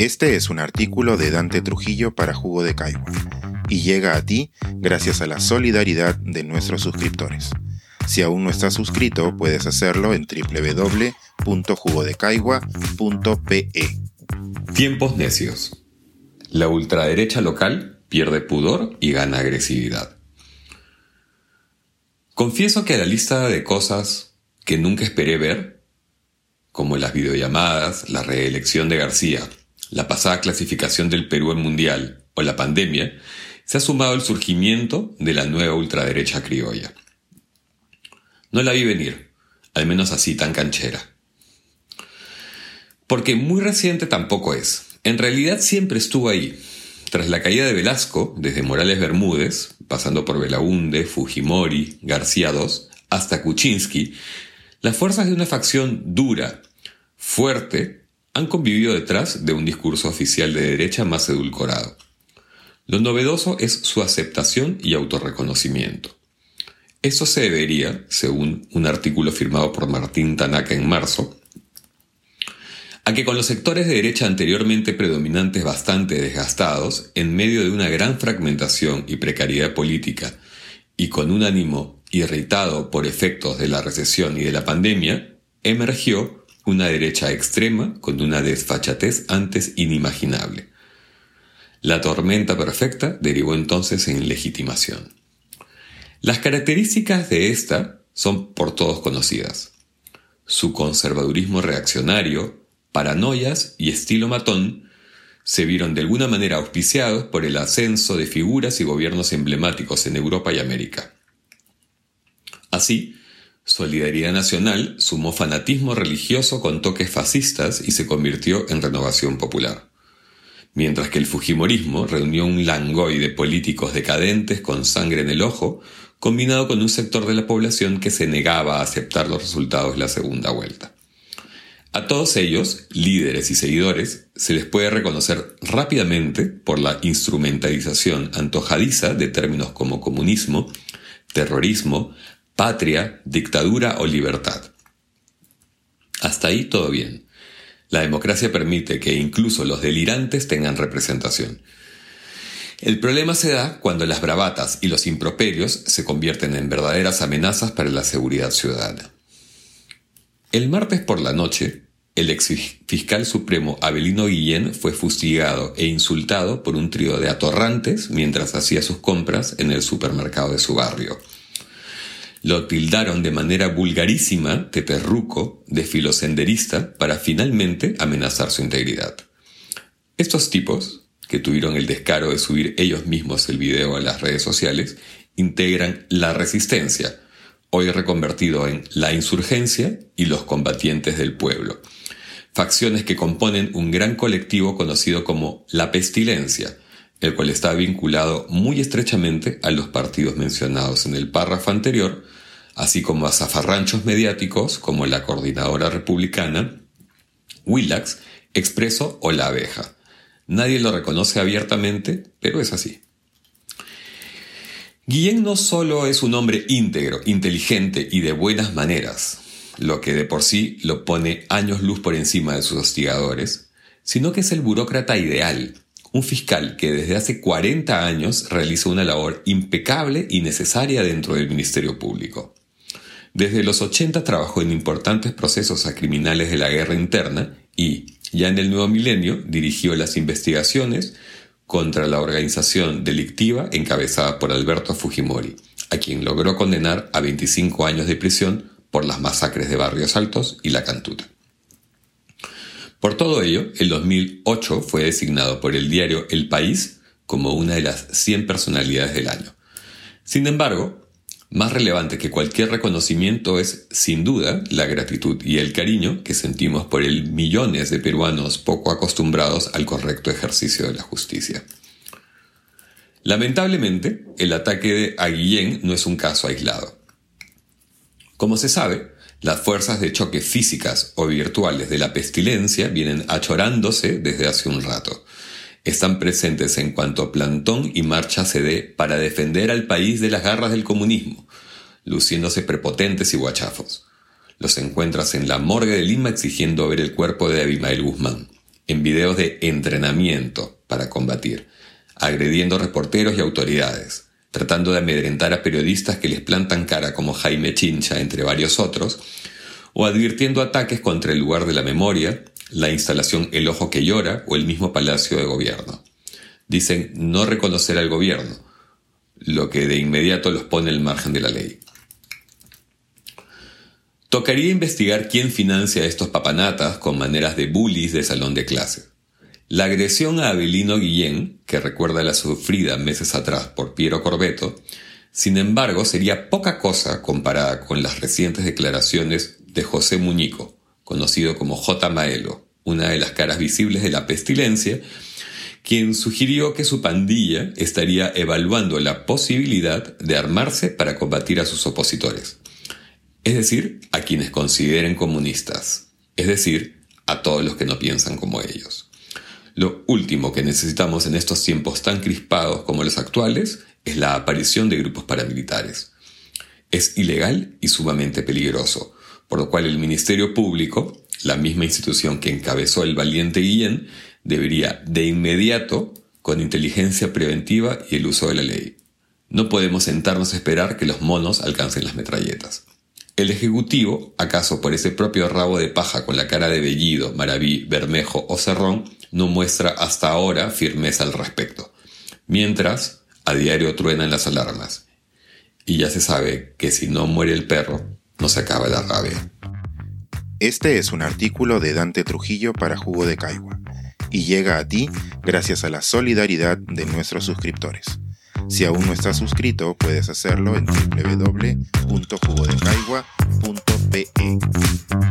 Este es un artículo de Dante Trujillo para Jugo de Caigua y llega a ti gracias a la solidaridad de nuestros suscriptores. Si aún no estás suscrito, puedes hacerlo en www.jugodecaigua.pe. Tiempos necios. La ultraderecha local pierde pudor y gana agresividad. Confieso que la lista de cosas que nunca esperé ver, como las videollamadas, la reelección de García, la pasada clasificación del Perú en Mundial o la pandemia, se ha sumado el surgimiento de la nueva ultraderecha criolla. No la vi venir, al menos así tan canchera. Porque muy reciente tampoco es. En realidad siempre estuvo ahí. Tras la caída de Velasco, desde Morales Bermúdez, pasando por Belaunde, Fujimori, García II, hasta Kuczynski, las fuerzas de una facción dura, fuerte, han convivido detrás de un discurso oficial de derecha más edulcorado. Lo novedoso es su aceptación y autorreconocimiento. Eso se debería, según un artículo firmado por Martín Tanaka en marzo, a que con los sectores de derecha anteriormente predominantes bastante desgastados, en medio de una gran fragmentación y precariedad política, y con un ánimo irritado por efectos de la recesión y de la pandemia, emergió una derecha extrema con una desfachatez antes inimaginable. La tormenta perfecta derivó entonces en legitimación. Las características de esta son por todos conocidas. Su conservadurismo reaccionario, paranoias y estilo matón se vieron de alguna manera auspiciados por el ascenso de figuras y gobiernos emblemáticos en Europa y América. Así, Solidaridad Nacional sumó fanatismo religioso con toques fascistas y se convirtió en renovación popular. Mientras que el Fujimorismo reunió un langoy de políticos decadentes con sangre en el ojo, combinado con un sector de la población que se negaba a aceptar los resultados de la segunda vuelta. A todos ellos, líderes y seguidores, se les puede reconocer rápidamente por la instrumentalización antojadiza de términos como comunismo, terrorismo, patria, dictadura o libertad. Hasta ahí todo bien. La democracia permite que incluso los delirantes tengan representación. El problema se da cuando las bravatas y los improperios se convierten en verdaderas amenazas para la seguridad ciudadana. El martes por la noche, el ex fiscal supremo Abelino Guillén fue fustigado e insultado por un trío de atorrantes mientras hacía sus compras en el supermercado de su barrio. Lo tildaron de manera vulgarísima de perruco, de filosenderista, para finalmente amenazar su integridad. Estos tipos, que tuvieron el descaro de subir ellos mismos el video a las redes sociales, integran la resistencia, hoy reconvertido en la insurgencia y los combatientes del pueblo, facciones que componen un gran colectivo conocido como la pestilencia, el cual está vinculado muy estrechamente a los partidos mencionados en el párrafo anterior, así como a zafarranchos mediáticos como la Coordinadora Republicana, Willax, Expreso o La Abeja. Nadie lo reconoce abiertamente, pero es así. Guillén no solo es un hombre íntegro, inteligente y de buenas maneras, lo que de por sí lo pone años luz por encima de sus hostigadores, sino que es el burócrata ideal, un fiscal que desde hace 40 años realiza una labor impecable y necesaria dentro del Ministerio Público. Desde los 80 trabajó en importantes procesos a criminales de la guerra interna y, ya en el nuevo milenio, dirigió las investigaciones contra la organización delictiva encabezada por Alberto Fujimori, a quien logró condenar a 25 años de prisión por las masacres de Barrios Altos y La Cantuta. Por todo ello, el 2008 fue designado por el diario El País como una de las 100 personalidades del año. Sin embargo, más relevante que cualquier reconocimiento es, sin duda, la gratitud y el cariño que sentimos por el millones de peruanos poco acostumbrados al correcto ejercicio de la justicia. Lamentablemente, el ataque de Aguillén no es un caso aislado. Como se sabe, las fuerzas de choque físicas o virtuales de la pestilencia vienen achorándose desde hace un rato. Están presentes en cuanto plantón y marcha se dé para defender al país de las garras del comunismo, luciéndose prepotentes y guachafos. Los encuentras en la morgue de Lima exigiendo ver el cuerpo de Abimael Guzmán, en videos de entrenamiento para combatir, agrediendo reporteros y autoridades, tratando de amedrentar a periodistas que les plantan cara como Jaime Chincha, entre varios otros, o advirtiendo ataques contra el lugar de la memoria, la instalación El Ojo que Llora o el mismo Palacio de Gobierno. Dicen no reconocer al gobierno, lo que de inmediato los pone al margen de la ley. Tocaría investigar quién financia a estos papanatas con maneras de bullies de salón de clase. La agresión a Abelino Guillén, que recuerda la sufrida meses atrás por Piero Corbeto, sin embargo sería poca cosa comparada con las recientes declaraciones de José Muñico, conocido como J. Maelo, una de las caras visibles de la pestilencia, quien sugirió que su pandilla estaría evaluando la posibilidad de armarse para combatir a sus opositores, es decir, a quienes consideren comunistas, es decir, a todos los que no piensan como ellos. Lo último que necesitamos en estos tiempos tan crispados como los actuales es la aparición de grupos paramilitares. Es ilegal y sumamente peligroso, por lo cual el Ministerio Público, la misma institución que encabezó el valiente Guillén, debería de inmediato, con inteligencia preventiva y el uso de la ley. No podemos sentarnos a esperar que los monos alcancen las metralletas. El Ejecutivo, acaso por ese propio rabo de paja con la cara de Bellido, Maraví, Bermejo o Cerrón, no muestra hasta ahora firmeza al respecto. Mientras, a diario truenan las alarmas. Y ya se sabe que si no muere el perro, no se acaba la rabia. Este es un artículo de Dante Trujillo para Jugo de Caigua y llega a ti gracias a la solidaridad de nuestros suscriptores. Si aún no estás suscrito, puedes hacerlo en www.jugodecaigua.pe.